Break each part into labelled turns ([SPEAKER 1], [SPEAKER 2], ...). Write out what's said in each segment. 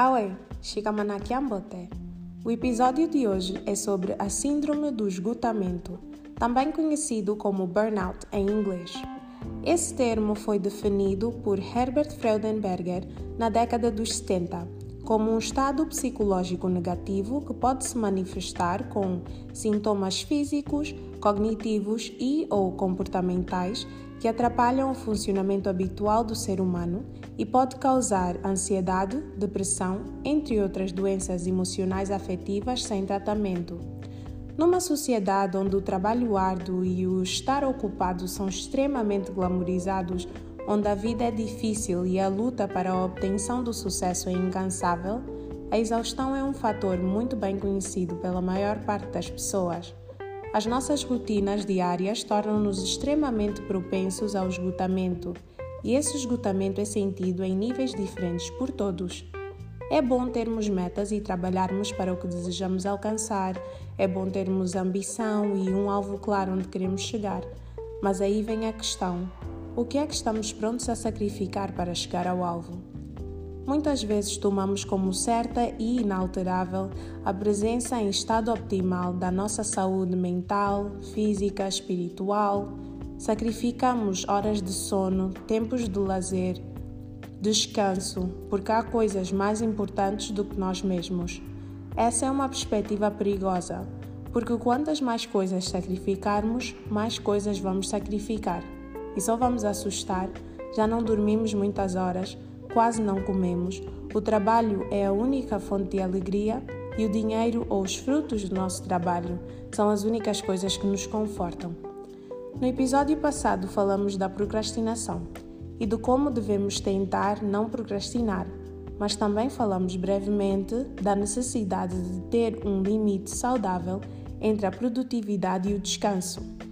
[SPEAKER 1] Hawe, Shikamanaki O episódio de hoje é sobre a Síndrome do Esgotamento, também conhecido como burnout em inglês. Esse termo foi definido por Herbert Freudenberger na década dos 70 como um estado psicológico negativo que pode se manifestar com sintomas físicos, cognitivos e ou comportamentais que atrapalham o funcionamento habitual do ser humano e pode causar ansiedade, depressão, entre outras doenças emocionais afetivas sem tratamento. Numa sociedade onde o trabalho árduo e o estar ocupado são extremamente glamorizados, onde a vida é difícil e a luta para a obtenção do sucesso é incansável, a exaustão é um fator muito bem conhecido pela maior parte das pessoas. As nossas rotinas diárias tornam-nos extremamente propensos ao esgotamento, e esse esgotamento é sentido em níveis diferentes por todos. É bom termos metas e trabalharmos para o que desejamos alcançar, é bom termos ambição e um alvo claro onde queremos chegar. Mas aí vem a questão: o que é que estamos prontos a sacrificar para chegar ao alvo? Muitas vezes tomamos como certa e inalterável a presença em estado optimal da nossa saúde mental, física, espiritual. Sacrificamos horas de sono, tempos de lazer, descanso, porque há coisas mais importantes do que nós mesmos. Essa é uma perspectiva perigosa, porque quantas mais coisas sacrificarmos, mais coisas vamos sacrificar. E só vamos assustar, já não dormimos muitas horas quase não comemos, o trabalho é a única fonte de alegria e o dinheiro ou os frutos do nosso trabalho são as únicas coisas que nos confortam. No episódio passado falamos da procrastinação e de como devemos tentar não procrastinar, mas também falamos brevemente da necessidade de ter um limite saudável entre a produtividade e o descanso.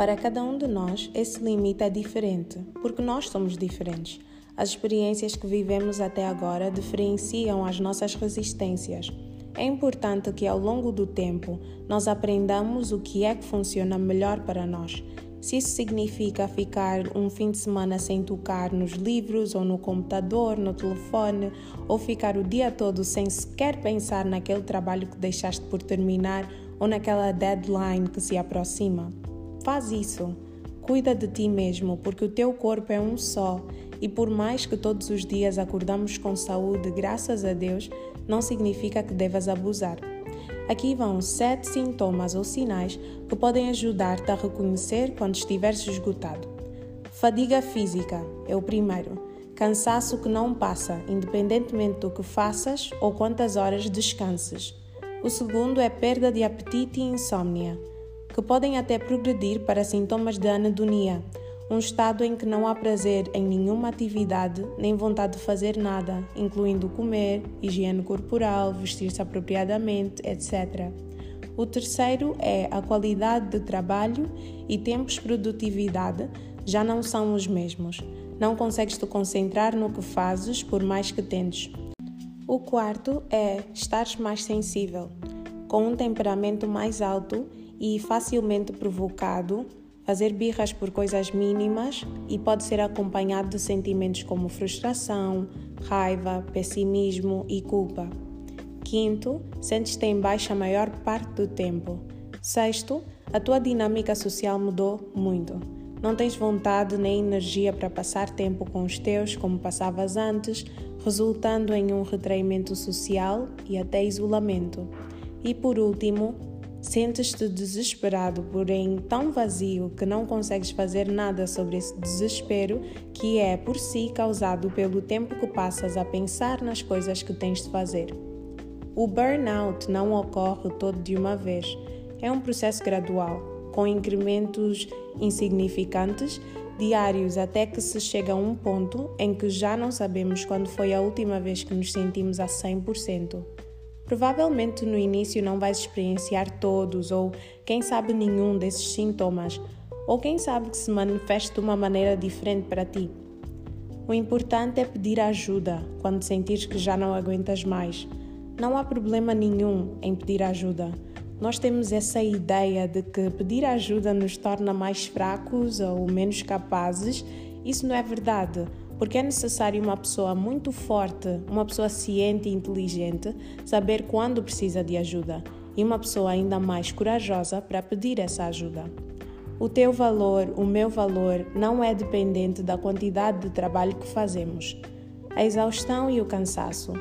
[SPEAKER 1] Para cada um de nós, esse limite é diferente, porque nós somos diferentes. As experiências que vivemos até agora diferenciam as nossas resistências. É importante que ao longo do tempo nós aprendamos o que é que funciona melhor para nós. Se isso significa ficar um fim de semana sem tocar nos livros ou no computador, no telefone, ou ficar o dia todo sem sequer pensar naquele trabalho que deixaste por terminar ou naquela deadline que se aproxima. Faz isso. Cuida de ti mesmo, porque o teu corpo é um só e por mais que todos os dias acordamos com saúde, graças a Deus, não significa que devas abusar. Aqui vão sete sintomas ou sinais que podem ajudar-te a reconhecer quando estiveres esgotado. Fadiga física é o primeiro. Cansaço que não passa, independentemente do que faças ou quantas horas descanses. O segundo é perda de apetite e insônia que podem até progredir para sintomas de anedonia, um estado em que não há prazer em nenhuma atividade nem vontade de fazer nada, incluindo comer, higiene corporal, vestir-se apropriadamente, etc. O terceiro é a qualidade de trabalho e tempos de produtividade já não são os mesmos. Não consegues te concentrar no que fazes por mais que tentes. O quarto é estares mais sensível, com um temperamento mais alto e facilmente provocado, fazer birras por coisas mínimas e pode ser acompanhado de sentimentos como frustração, raiva, pessimismo e culpa. Quinto, sentes-te em baixa a maior parte do tempo. Sexto, a tua dinâmica social mudou muito. Não tens vontade nem energia para passar tempo com os teus como passavas antes, resultando em um retraimento social e até isolamento. E por último, Sentes-te desesperado, porém tão vazio que não consegues fazer nada sobre esse desespero que é por si causado pelo tempo que passas a pensar nas coisas que tens de fazer. O burnout não ocorre todo de uma vez, é um processo gradual, com incrementos insignificantes diários até que se chega a um ponto em que já não sabemos quando foi a última vez que nos sentimos a 100%. Provavelmente no início não vais experienciar todos ou, quem sabe, nenhum desses sintomas, ou quem sabe que se manifeste de uma maneira diferente para ti. O importante é pedir ajuda quando sentires que já não aguentas mais. Não há problema nenhum em pedir ajuda. Nós temos essa ideia de que pedir ajuda nos torna mais fracos ou menos capazes. Isso não é verdade. Porque é necessário uma pessoa muito forte, uma pessoa ciente e inteligente, saber quando precisa de ajuda e uma pessoa ainda mais corajosa para pedir essa ajuda. O teu valor, o meu valor, não é dependente da quantidade de trabalho que fazemos. A exaustão e o cansaço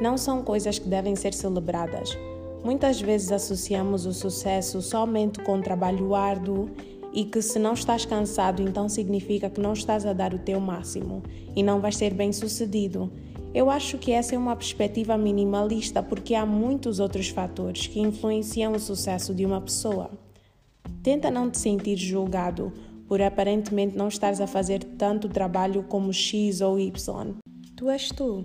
[SPEAKER 1] não são coisas que devem ser celebradas. Muitas vezes associamos o sucesso somente com trabalho árduo e que se não estás cansado, então significa que não estás a dar o teu máximo e não vais ser bem sucedido. Eu acho que essa é uma perspectiva minimalista porque há muitos outros fatores que influenciam o sucesso de uma pessoa. Tenta não te sentir julgado por aparentemente não estares a fazer tanto trabalho como X ou Y. Tu és tu.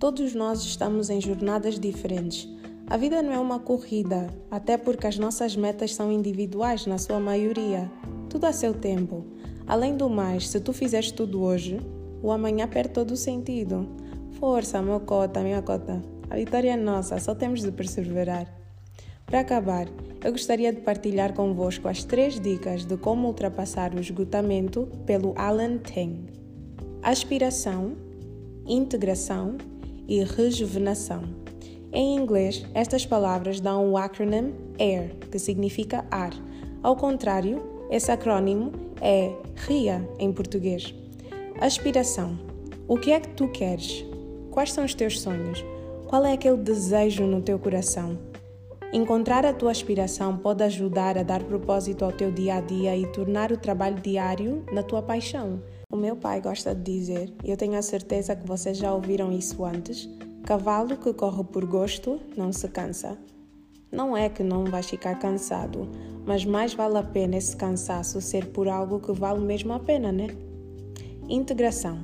[SPEAKER 1] Todos nós estamos em jornadas diferentes. A vida não é uma corrida, até porque as nossas metas são individuais na sua maioria. Tudo a seu tempo. Além do mais, se tu fizeres tudo hoje, o amanhã perde todo o sentido. Força, meu cota, minha cota. A vitória é nossa, só temos de perseverar. Para acabar, eu gostaria de partilhar convosco as três dicas de como ultrapassar o esgotamento pelo Alan Teng: aspiração, integração e rejuvenação. Em inglês, estas palavras dão o acronym AIR, que significa ar. Ao contrário, esse acrônimo é RIA em português. Aspiração. O que é que tu queres? Quais são os teus sonhos? Qual é aquele desejo no teu coração? Encontrar a tua aspiração pode ajudar a dar propósito ao teu dia a dia e tornar o trabalho diário na tua paixão. O meu pai gosta de dizer, e eu tenho a certeza que vocês já ouviram isso antes: cavalo que corre por gosto não se cansa. Não é que não vais ficar cansado, mas mais vale a pena esse cansaço ser por algo que vale mesmo a pena, né? Integração.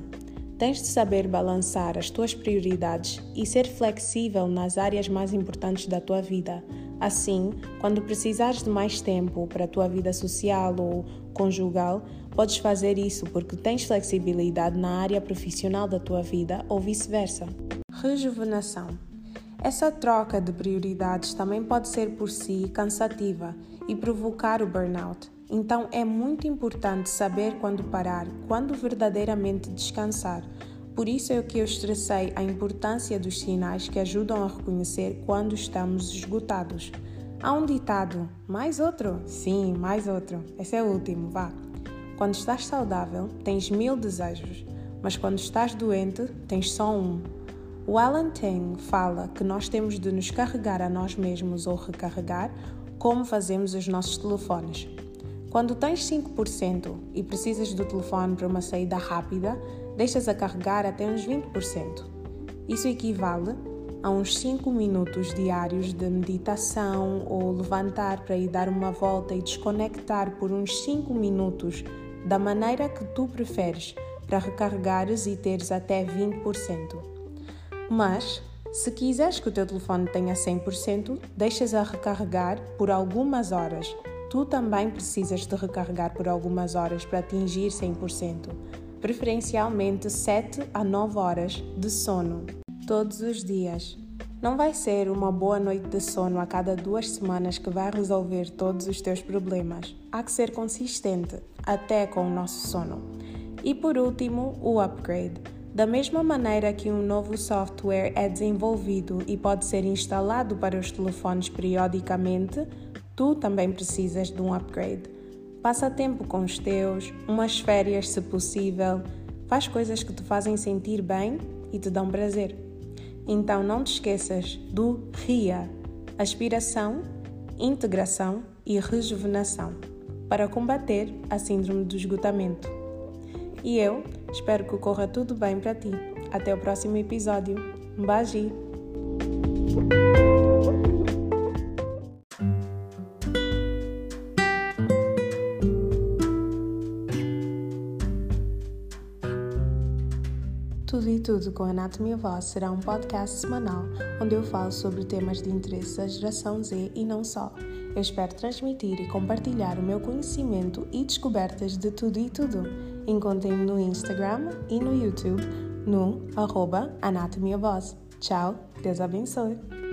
[SPEAKER 1] Tens de saber balançar as tuas prioridades e ser flexível nas áreas mais importantes da tua vida. Assim, quando precisares de mais tempo para a tua vida social ou conjugal, podes fazer isso porque tens flexibilidade na área profissional da tua vida ou vice-versa. Rejuvenação. Essa troca de prioridades também pode ser por si cansativa e provocar o burnout. Então é muito importante saber quando parar, quando verdadeiramente descansar. Por isso é que eu estressei a importância dos sinais que ajudam a reconhecer quando estamos esgotados. Há um ditado, mais outro? Sim, mais outro. Esse é o último, vá. Quando estás saudável, tens mil desejos, mas quando estás doente, tens só um. O Alan Teng fala que nós temos de nos carregar a nós mesmos ou recarregar como fazemos os nossos telefones. Quando tens 5% e precisas do telefone para uma saída rápida, deixas a carregar até uns 20%. Isso equivale a uns 5 minutos diários de meditação ou levantar para ir dar uma volta e desconectar por uns 5 minutos da maneira que tu preferes para recarregares e teres até 20%. Mas, se quiseres que o teu telefone tenha 100%, deixas a recarregar por algumas horas Tu também precisas de recarregar por algumas horas para atingir 100%, preferencialmente 7 a 9 horas de sono todos os dias. Não vai ser uma boa noite de sono a cada duas semanas que vai resolver todos os teus problemas. Há que ser consistente, até com o nosso sono. E por último, o upgrade. Da mesma maneira que um novo software é desenvolvido e pode ser instalado para os telefones periodicamente, tu também precisas de um upgrade. Passa tempo com os teus, umas férias se possível, faz coisas que te fazem sentir bem e te dão prazer. Então não te esqueças do RIA, aspiração, integração e rejuvenação, para combater a síndrome do esgotamento. E eu espero que corra tudo bem para ti. Até o próximo episódio. Beijo! Tudo e Tudo com Anatomia Voz será um podcast semanal onde eu falo sobre temas de interesse da geração Z e não só. Eu espero transmitir e compartilhar o meu conhecimento e descobertas de tudo e tudo. Encontrem-me no Instagram e no YouTube no arroba Anatomia Voz. Tchau, Deus abençoe!